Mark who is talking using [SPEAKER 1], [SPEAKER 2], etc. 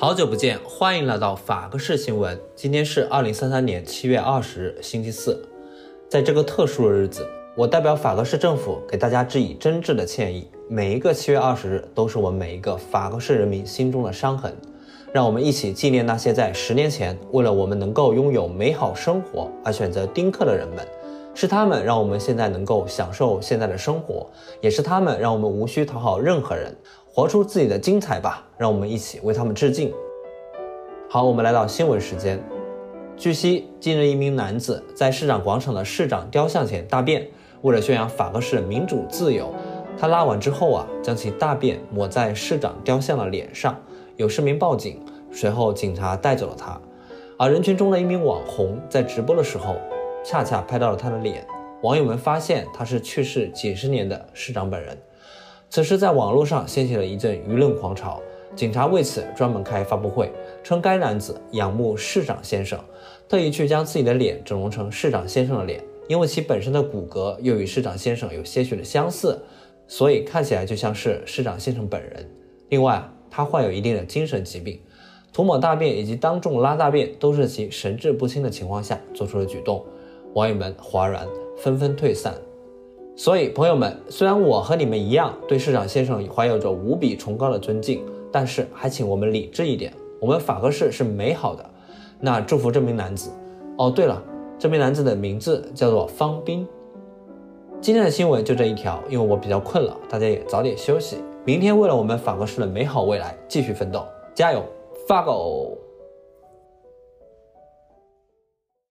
[SPEAKER 1] 好久不见，欢迎来到法克式新闻。今天是二零三三年七月二十日，星期四。在这个特殊的日子，我代表法克式政府给大家致以真挚的歉意。每一个七月二十日，都是我们每一个法克式人民心中的伤痕。让我们一起纪念那些在十年前为了我们能够拥有美好生活而选择丁克的人们。是他们让我们现在能够享受现在的生活，也是他们让我们无需讨好任何人。活出自己的精彩吧！让我们一起为他们致敬。好，我们来到新闻时间。据悉，近日一名男子在市长广场的市长雕像前大便，为了宣扬法国式民主自由，他拉完之后啊，将其大便抹在市长雕像的脸上。有市民报警，随后警察带走了他。而人群中的一名网红在直播的时候，恰恰拍到了他的脸。网友们发现他是去世几十年的市长本人。此时，在网络上掀起了一阵舆论狂潮。警察为此专门开发布会，称该男子仰慕市长先生，特意去将自己的脸整容成市长先生的脸，因为其本身的骨骼又与市长先生有些许的相似，所以看起来就像是市长先生本人。另外，他患有一定的精神疾病，涂抹大便以及当众拉大便都是其神志不清的情况下做出的举动。网友们哗然，纷纷退散。所以，朋友们，虽然我和你们一样对市长先生怀有着无比崇高的尊敬，但是还请我们理智一点。我们法克市是美好的。那祝福这名男子。哦，对了，这名男子的名字叫做方斌。今天的新闻就这一条，因为我比较困了，大家也早点休息。明天为了我们法克市的美好未来继续奋斗，加油，法狗！